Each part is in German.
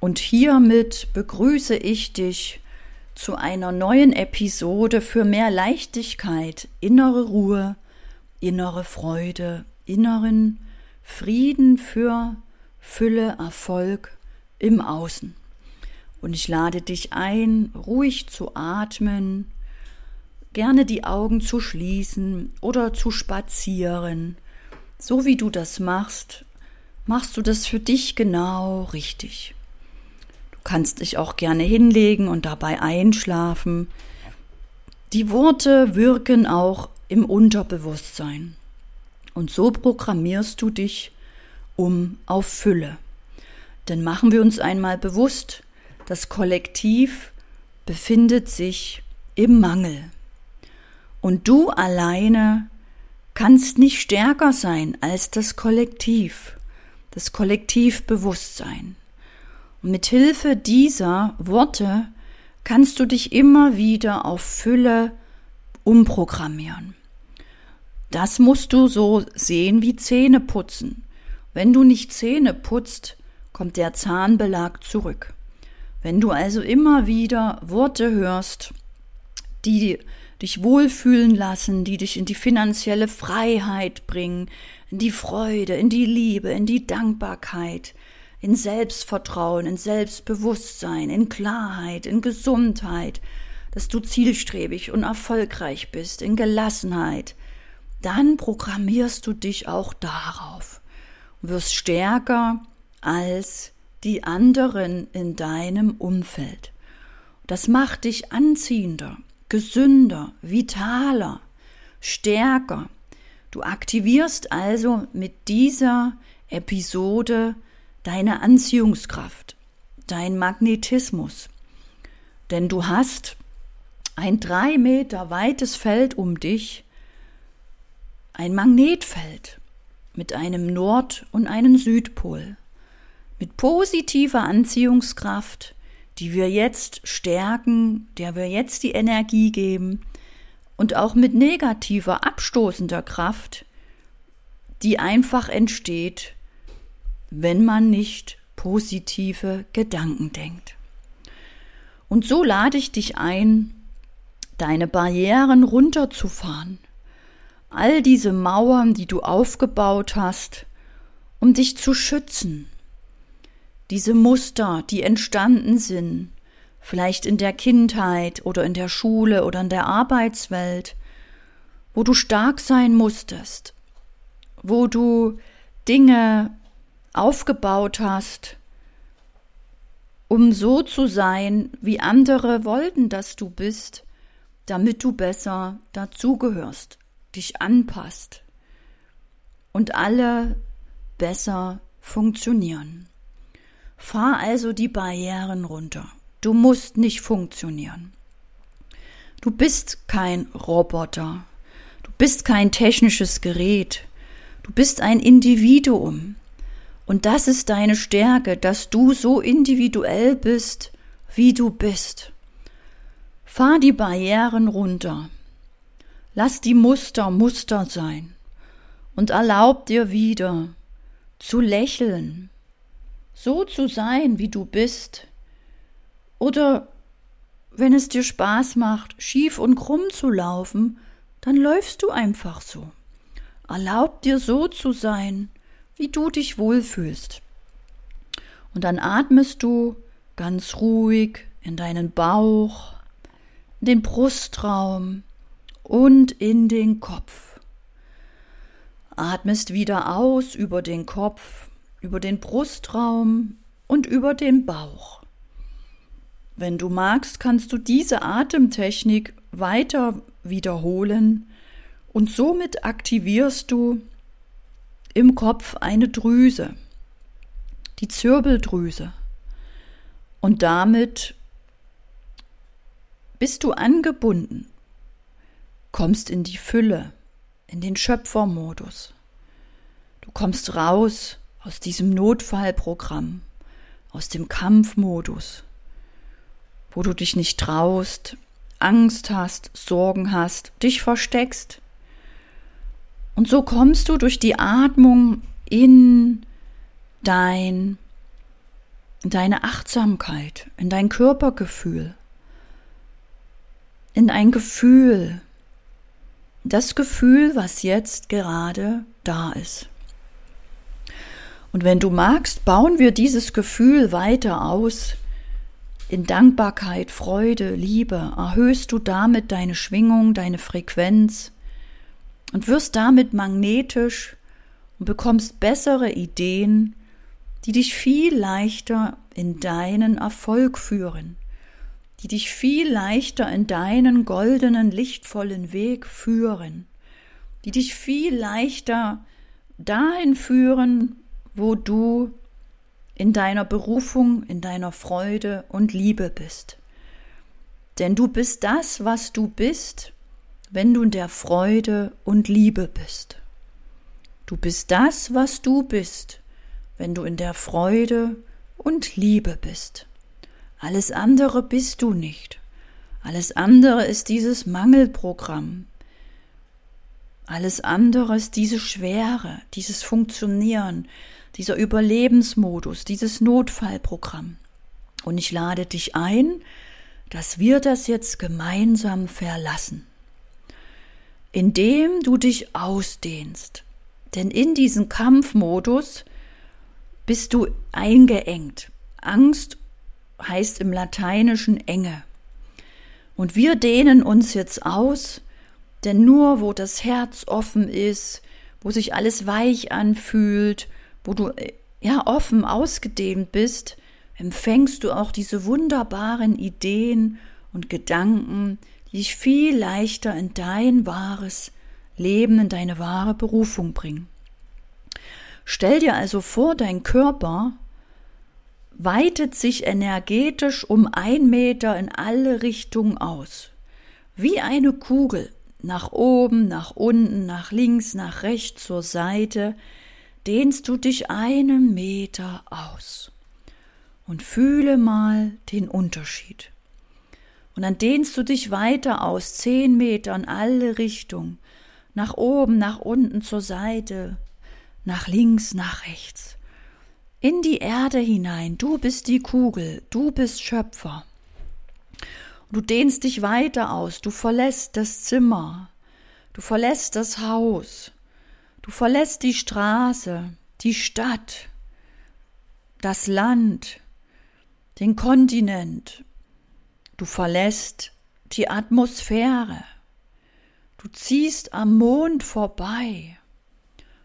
Und hiermit begrüße ich dich zu einer neuen Episode für mehr Leichtigkeit, innere Ruhe, innere Freude, inneren Frieden für Fülle, Erfolg im Außen. Und ich lade dich ein, ruhig zu atmen, gerne die Augen zu schließen oder zu spazieren. So wie du das machst, machst du das für dich genau richtig. Kannst dich auch gerne hinlegen und dabei einschlafen. Die Worte wirken auch im Unterbewusstsein. Und so programmierst du dich um auf Fülle. Denn machen wir uns einmal bewusst, das Kollektiv befindet sich im Mangel. Und du alleine kannst nicht stärker sein als das Kollektiv, das Kollektivbewusstsein. Und mit Hilfe dieser Worte kannst du dich immer wieder auf Fülle umprogrammieren. Das musst du so sehen wie Zähne putzen. Wenn du nicht Zähne putzt, kommt der Zahnbelag zurück. Wenn du also immer wieder Worte hörst, die dich wohlfühlen lassen, die dich in die finanzielle Freiheit bringen, in die Freude, in die Liebe, in die Dankbarkeit, in Selbstvertrauen, in Selbstbewusstsein, in Klarheit, in Gesundheit, dass du zielstrebig und erfolgreich bist, in Gelassenheit, dann programmierst du dich auch darauf und wirst stärker als die anderen in deinem Umfeld. Das macht dich anziehender, gesünder, vitaler, stärker. Du aktivierst also mit dieser Episode deine Anziehungskraft, dein Magnetismus. Denn du hast ein drei Meter weites Feld um dich, ein Magnetfeld mit einem Nord- und einem Südpol, mit positiver Anziehungskraft, die wir jetzt stärken, der wir jetzt die Energie geben, und auch mit negativer, abstoßender Kraft, die einfach entsteht, wenn man nicht positive Gedanken denkt. Und so lade ich dich ein, deine Barrieren runterzufahren, all diese Mauern, die du aufgebaut hast, um dich zu schützen, diese Muster, die entstanden sind, vielleicht in der Kindheit oder in der Schule oder in der Arbeitswelt, wo du stark sein musstest, wo du Dinge aufgebaut hast, um so zu sein, wie andere wollten, dass du bist, damit du besser dazugehörst, dich anpasst und alle besser funktionieren. Fahr also die Barrieren runter. Du musst nicht funktionieren. Du bist kein Roboter. Du bist kein technisches Gerät. Du bist ein Individuum. Und das ist deine Stärke, dass du so individuell bist, wie du bist. Fahr die Barrieren runter. Lass die Muster Muster sein. Und erlaub dir wieder zu lächeln, so zu sein, wie du bist. Oder wenn es dir Spaß macht, schief und krumm zu laufen, dann läufst du einfach so. Erlaub dir so zu sein, wie du dich wohlfühlst. Und dann atmest du ganz ruhig in deinen Bauch, in den Brustraum und in den Kopf. Atmest wieder aus über den Kopf über den Brustraum und über den Bauch. Wenn du magst, kannst du diese Atemtechnik weiter wiederholen und somit aktivierst du im Kopf eine Drüse, die Zirbeldrüse. Und damit bist du angebunden, kommst in die Fülle, in den Schöpfermodus. Du kommst raus aus diesem Notfallprogramm, aus dem Kampfmodus, wo du dich nicht traust, Angst hast, Sorgen hast, dich versteckst. Und so kommst du durch die Atmung in dein in deine Achtsamkeit, in dein Körpergefühl, in ein Gefühl, das Gefühl, was jetzt gerade da ist. Und wenn du magst, bauen wir dieses Gefühl weiter aus in Dankbarkeit, Freude, Liebe, erhöhst du damit deine Schwingung, deine Frequenz und wirst damit magnetisch und bekommst bessere Ideen, die dich viel leichter in deinen Erfolg führen, die dich viel leichter in deinen goldenen, lichtvollen Weg führen, die dich viel leichter dahin führen, wo du in deiner Berufung, in deiner Freude und Liebe bist. Denn du bist das, was du bist, wenn du in der Freude und Liebe bist. Du bist das, was du bist, wenn du in der Freude und Liebe bist. Alles andere bist du nicht. Alles andere ist dieses Mangelprogramm. Alles andere ist diese Schwere, dieses Funktionieren, dieser Überlebensmodus, dieses Notfallprogramm. Und ich lade dich ein, dass wir das jetzt gemeinsam verlassen, indem du dich ausdehnst. Denn in diesem Kampfmodus bist du eingeengt. Angst heißt im Lateinischen Enge. Und wir dehnen uns jetzt aus, denn nur wo das Herz offen ist, wo sich alles weich anfühlt, wo du äh, ja offen ausgedehnt bist, empfängst du auch diese wunderbaren Ideen und Gedanken, dich viel leichter in dein wahres Leben, in deine wahre Berufung bringen. Stell dir also vor, dein Körper weitet sich energetisch um ein Meter in alle Richtungen aus, wie eine Kugel, nach oben, nach unten, nach links, nach rechts, zur Seite, dehnst du dich einen Meter aus und fühle mal den Unterschied. Und dann dehnst du dich weiter aus, zehn Meter in alle Richtungen, nach oben, nach unten, zur Seite, nach links, nach rechts. In die Erde hinein, du bist die Kugel, du bist Schöpfer. Du dehnst dich weiter aus, du verlässt das Zimmer, du verlässt das Haus, Du verlässt die Straße, die Stadt, das Land, den Kontinent. Du verlässt die Atmosphäre. Du ziehst am Mond vorbei.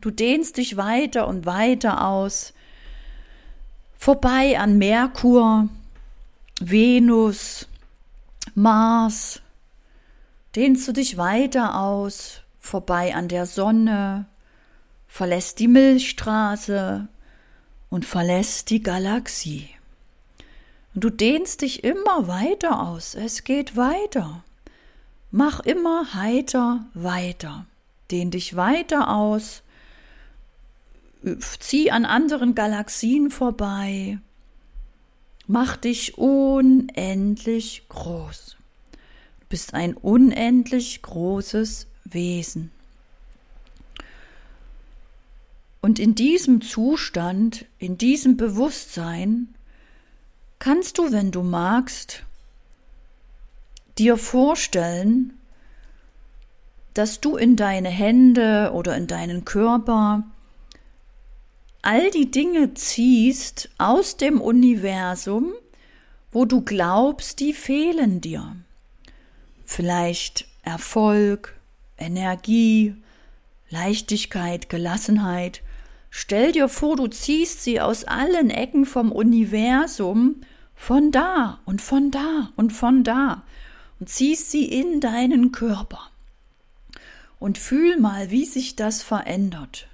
Du dehnst dich weiter und weiter aus, vorbei an Merkur, Venus, Mars. Dehnst du dich weiter aus, vorbei an der Sonne, verlässt die Milchstraße und verlässt die Galaxie. Und du dehnst dich immer weiter aus. Es geht weiter. Mach immer heiter weiter. Dehn dich weiter aus. Zieh an anderen Galaxien vorbei. Mach dich unendlich groß. Du bist ein unendlich großes Wesen. Und in diesem Zustand, in diesem Bewusstsein, kannst du, wenn du magst, dir vorstellen, dass du in deine Hände oder in deinen Körper all die Dinge ziehst aus dem Universum, wo du glaubst, die fehlen dir. Vielleicht Erfolg, Energie, Leichtigkeit, Gelassenheit, Stell dir vor, du ziehst sie aus allen Ecken vom Universum von da und von da und von da und ziehst sie in deinen Körper. Und fühl mal, wie sich das verändert.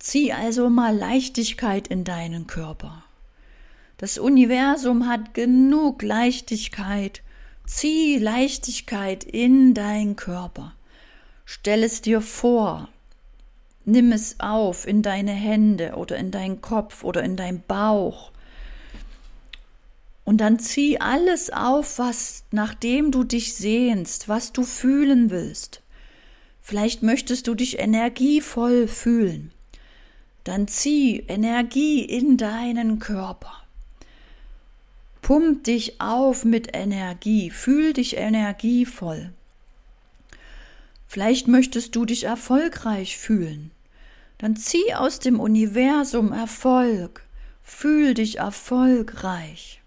Zieh also mal Leichtigkeit in deinen Körper. Das Universum hat genug Leichtigkeit. Zieh Leichtigkeit in deinen Körper. Stell es dir vor, Nimm es auf in deine Hände oder in deinen Kopf oder in deinen Bauch. Und dann zieh alles auf, was nachdem du dich sehnst, was du fühlen willst. Vielleicht möchtest du dich energievoll fühlen. Dann zieh Energie in deinen Körper. Pump dich auf mit Energie, fühl dich energievoll. Vielleicht möchtest du dich erfolgreich fühlen. Dann zieh aus dem Universum Erfolg. Fühl dich erfolgreich.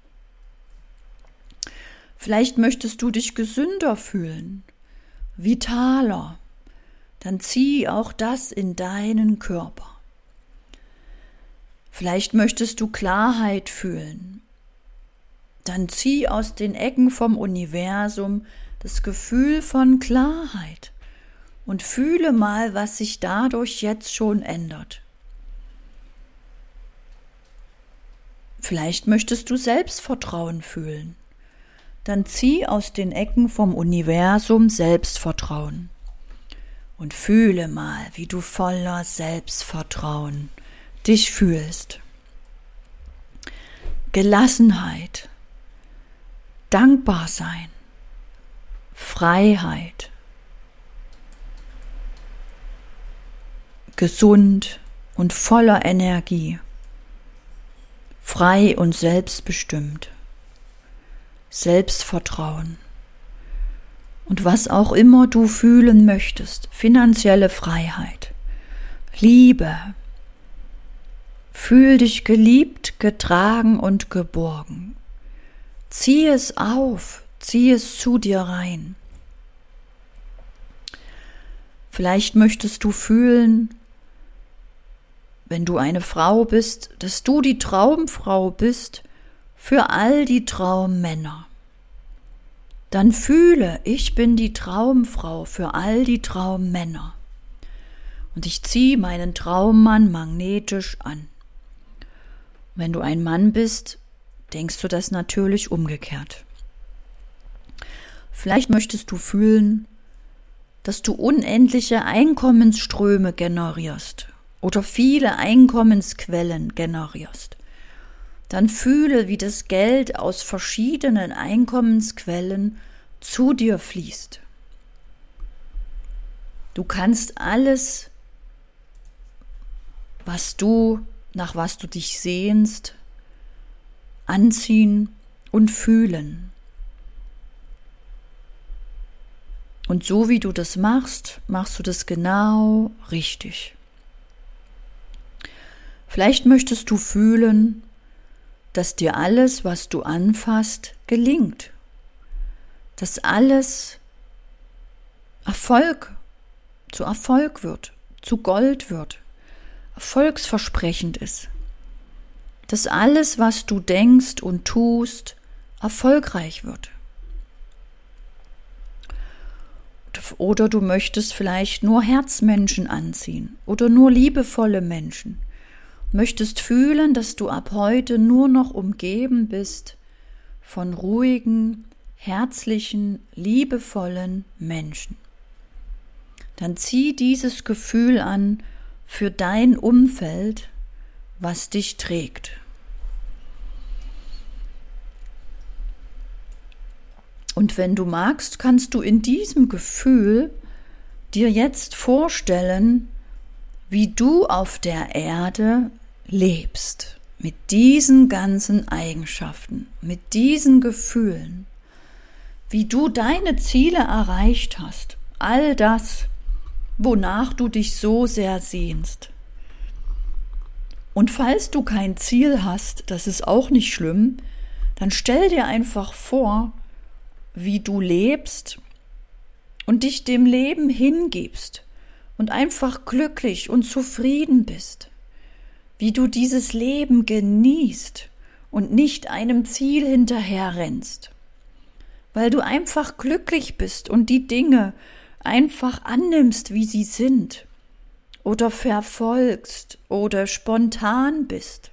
Vielleicht möchtest du dich gesünder fühlen, vitaler. Dann zieh auch das in deinen Körper. Vielleicht möchtest du Klarheit fühlen. Dann zieh aus den Ecken vom Universum das Gefühl von Klarheit und fühle mal, was sich dadurch jetzt schon ändert. Vielleicht möchtest du Selbstvertrauen fühlen. Dann zieh aus den Ecken vom Universum Selbstvertrauen und fühle mal, wie du voller Selbstvertrauen dich fühlst. Gelassenheit, dankbar sein, Freiheit, gesund und voller Energie, frei und selbstbestimmt, Selbstvertrauen und was auch immer du fühlen möchtest, finanzielle Freiheit, Liebe, fühl dich geliebt, getragen und geborgen. Zieh es auf, zieh es zu dir rein. Vielleicht möchtest du fühlen, wenn du eine Frau bist, dass du die Traumfrau bist für all die Traummänner. Dann fühle, ich bin die Traumfrau für all die Traummänner. Und ich ziehe meinen Traummann magnetisch an. Wenn du ein Mann bist, denkst du das natürlich umgekehrt. Vielleicht möchtest du fühlen, dass du unendliche Einkommensströme generierst oder viele Einkommensquellen generierst, dann fühle, wie das Geld aus verschiedenen Einkommensquellen zu dir fließt. Du kannst alles, was du, nach was du dich sehnst, anziehen und fühlen. Und so wie du das machst, machst du das genau richtig. Vielleicht möchtest du fühlen, dass dir alles, was du anfasst, gelingt. Dass alles Erfolg zu Erfolg wird, zu Gold wird, erfolgsversprechend ist. Dass alles, was du denkst und tust, erfolgreich wird. Oder du möchtest vielleicht nur Herzmenschen anziehen oder nur liebevolle Menschen möchtest fühlen, dass du ab heute nur noch umgeben bist von ruhigen, herzlichen, liebevollen Menschen. Dann zieh dieses Gefühl an für dein Umfeld, was dich trägt. Und wenn du magst, kannst du in diesem Gefühl dir jetzt vorstellen, wie du auf der Erde lebst, mit diesen ganzen Eigenschaften, mit diesen Gefühlen, wie du deine Ziele erreicht hast, all das, wonach du dich so sehr sehnst. Und falls du kein Ziel hast, das ist auch nicht schlimm, dann stell dir einfach vor, wie du lebst und dich dem Leben hingibst und einfach glücklich und zufrieden bist wie du dieses Leben genießt und nicht einem Ziel hinterherrennst, weil du einfach glücklich bist und die Dinge einfach annimmst, wie sie sind, oder verfolgst oder spontan bist.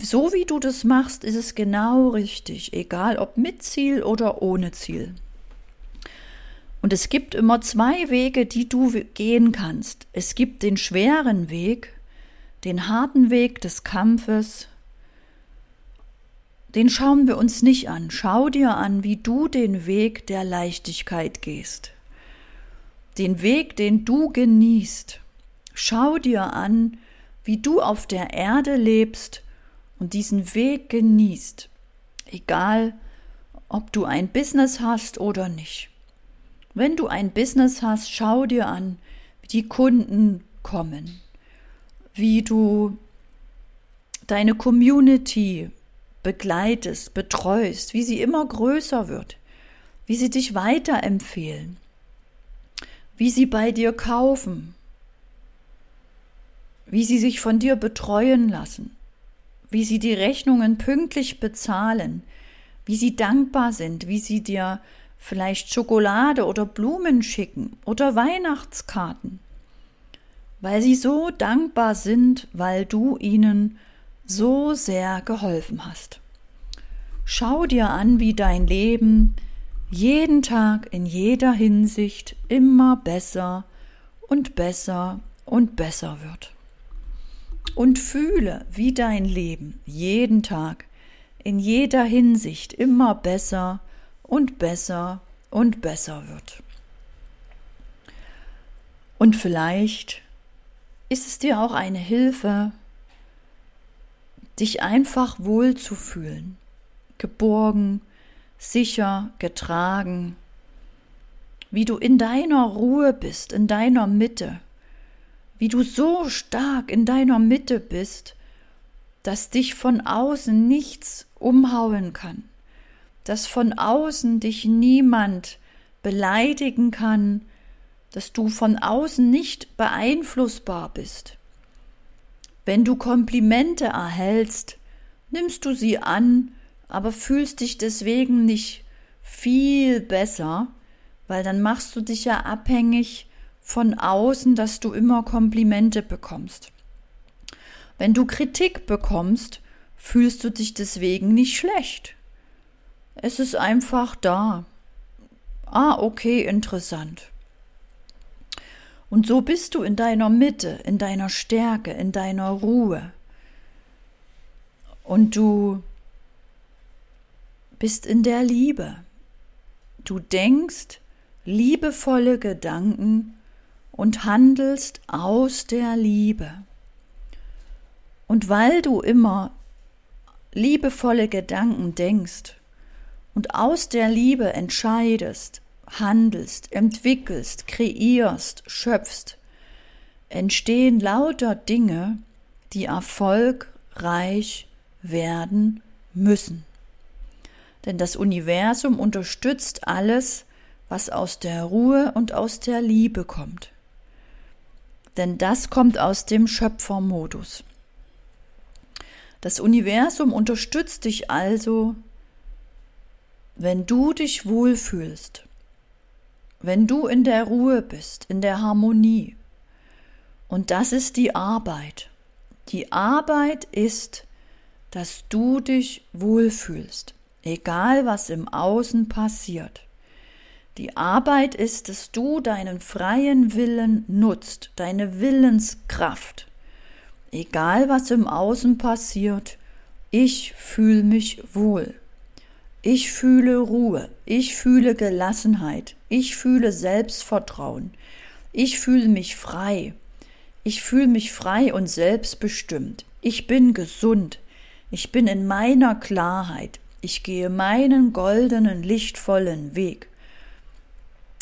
So wie du das machst, ist es genau richtig, egal ob mit Ziel oder ohne Ziel. Und es gibt immer zwei Wege, die du gehen kannst. Es gibt den schweren Weg, den harten Weg des Kampfes. Den schauen wir uns nicht an. Schau dir an, wie du den Weg der Leichtigkeit gehst. Den Weg, den du genießt. Schau dir an, wie du auf der Erde lebst und diesen Weg genießt, egal ob du ein Business hast oder nicht. Wenn du ein Business hast, schau dir an, wie die Kunden kommen, wie du deine Community begleitest, betreust, wie sie immer größer wird, wie sie dich weiterempfehlen, wie sie bei dir kaufen, wie sie sich von dir betreuen lassen, wie sie die Rechnungen pünktlich bezahlen, wie sie dankbar sind, wie sie dir vielleicht Schokolade oder Blumen schicken oder Weihnachtskarten, weil sie so dankbar sind, weil du ihnen so sehr geholfen hast. Schau dir an, wie dein Leben jeden Tag in jeder Hinsicht immer besser und besser und besser wird. Und fühle, wie dein Leben jeden Tag in jeder Hinsicht immer besser und besser und besser wird. Und vielleicht ist es dir auch eine Hilfe, dich einfach wohlzufühlen, geborgen, sicher, getragen, wie du in deiner Ruhe bist, in deiner Mitte, wie du so stark in deiner Mitte bist, dass dich von außen nichts umhauen kann, dass von außen dich niemand beleidigen kann, dass du von außen nicht beeinflussbar bist. Wenn du Komplimente erhältst, nimmst du sie an, aber fühlst dich deswegen nicht viel besser, weil dann machst du dich ja abhängig von außen, dass du immer Komplimente bekommst. Wenn du Kritik bekommst, fühlst du dich deswegen nicht schlecht. Es ist einfach da. Ah, okay, interessant. Und so bist du in deiner Mitte, in deiner Stärke, in deiner Ruhe. Und du bist in der Liebe. Du denkst liebevolle Gedanken und handelst aus der Liebe. Und weil du immer liebevolle Gedanken denkst und aus der Liebe entscheidest, handelst, entwickelst, kreierst, schöpfst, entstehen lauter Dinge, die erfolgreich werden müssen. Denn das Universum unterstützt alles, was aus der Ruhe und aus der Liebe kommt. Denn das kommt aus dem Schöpfermodus. Das Universum unterstützt dich also, wenn du dich wohlfühlst, wenn du in der Ruhe bist, in der Harmonie. Und das ist die Arbeit. Die Arbeit ist, dass du dich wohlfühlst, egal was im Außen passiert. Die Arbeit ist, dass du deinen freien Willen nutzt, deine Willenskraft. Egal was im Außen passiert, ich fühle mich wohl. Ich fühle Ruhe, ich fühle Gelassenheit, ich fühle Selbstvertrauen, ich fühle mich frei, ich fühle mich frei und selbstbestimmt, ich bin gesund, ich bin in meiner Klarheit, ich gehe meinen goldenen, lichtvollen Weg.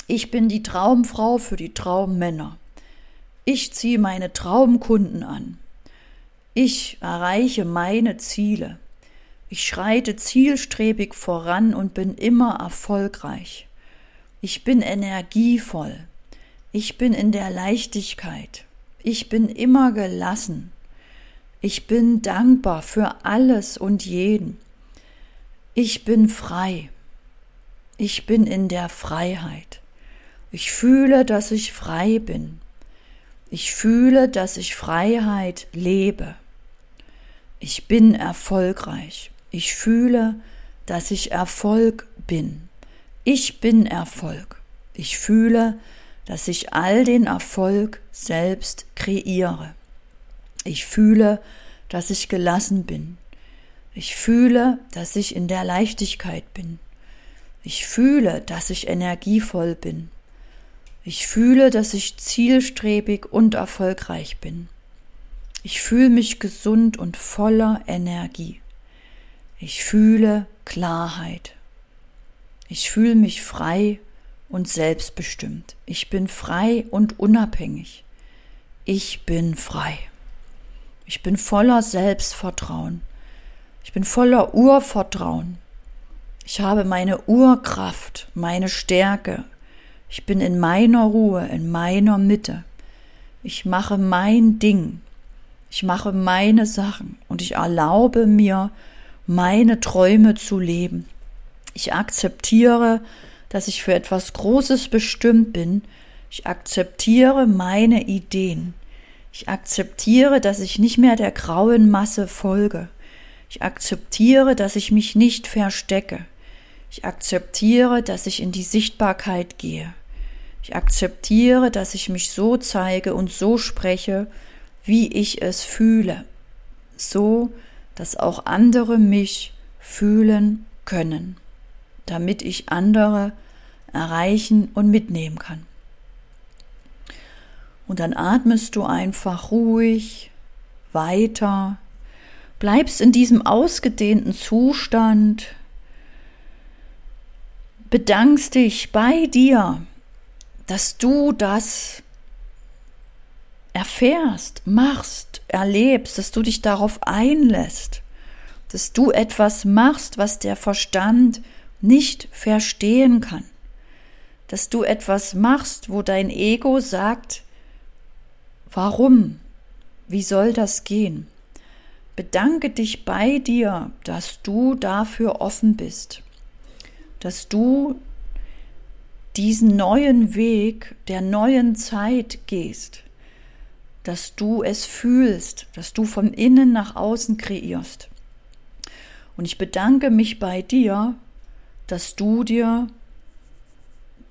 Ich bin die Traumfrau für die Traummänner. Ich ziehe meine Traumkunden an. Ich erreiche meine Ziele. Ich schreite zielstrebig voran und bin immer erfolgreich. Ich bin energievoll. Ich bin in der Leichtigkeit. Ich bin immer gelassen. Ich bin dankbar für alles und jeden. Ich bin frei. Ich bin in der Freiheit. Ich fühle, dass ich frei bin. Ich fühle, dass ich Freiheit lebe. Ich bin erfolgreich. Ich fühle, dass ich Erfolg bin. Ich bin Erfolg. Ich fühle, dass ich all den Erfolg selbst kreiere. Ich fühle, dass ich gelassen bin. Ich fühle, dass ich in der Leichtigkeit bin. Ich fühle, dass ich energievoll bin. Ich fühle, dass ich zielstrebig und erfolgreich bin. Ich fühle mich gesund und voller Energie. Ich fühle Klarheit. Ich fühle mich frei und selbstbestimmt. Ich bin frei und unabhängig. Ich bin frei. Ich bin voller Selbstvertrauen. Ich bin voller Urvertrauen. Ich habe meine Urkraft, meine Stärke. Ich bin in meiner Ruhe, in meiner Mitte. Ich mache mein Ding. Ich mache meine Sachen und ich erlaube mir, meine Träume zu leben. Ich akzeptiere, dass ich für etwas Großes bestimmt bin. Ich akzeptiere meine Ideen. Ich akzeptiere, dass ich nicht mehr der grauen Masse folge. Ich akzeptiere, dass ich mich nicht verstecke. Ich akzeptiere, dass ich in die Sichtbarkeit gehe. Ich akzeptiere, dass ich mich so zeige und so spreche, wie ich es fühle, so dass auch andere mich fühlen können, damit ich andere erreichen und mitnehmen kann. Und dann atmest du einfach ruhig weiter, bleibst in diesem ausgedehnten Zustand, bedankst dich bei dir, dass du das erfährst, machst, erlebst, dass du dich darauf einlässt, dass du etwas machst, was der Verstand nicht verstehen kann, dass du etwas machst, wo dein Ego sagt, warum, wie soll das gehen? Bedanke dich bei dir, dass du dafür offen bist, dass du diesen neuen Weg der neuen Zeit gehst, dass du es fühlst, dass du von innen nach außen kreierst. Und ich bedanke mich bei dir, dass du dir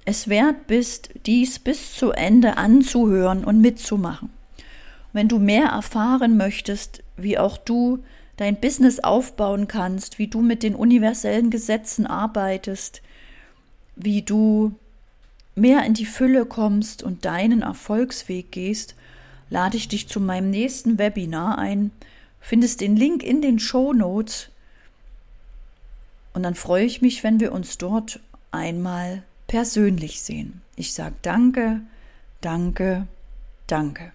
es wert bist, dies bis zu Ende anzuhören und mitzumachen. Wenn du mehr erfahren möchtest, wie auch du dein Business aufbauen kannst, wie du mit den universellen Gesetzen arbeitest, wie du mehr in die Fülle kommst und deinen Erfolgsweg gehst, lade ich dich zu meinem nächsten Webinar ein. Findest den Link in den Show Notes. Und dann freue ich mich, wenn wir uns dort einmal persönlich sehen. Ich sage danke, danke, danke.